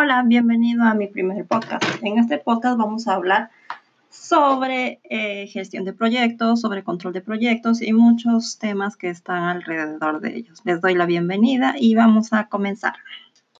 Hola, bienvenido a mi primer podcast. En este podcast vamos a hablar sobre eh, gestión de proyectos, sobre control de proyectos y muchos temas que están alrededor de ellos. Les doy la bienvenida y vamos a comenzar.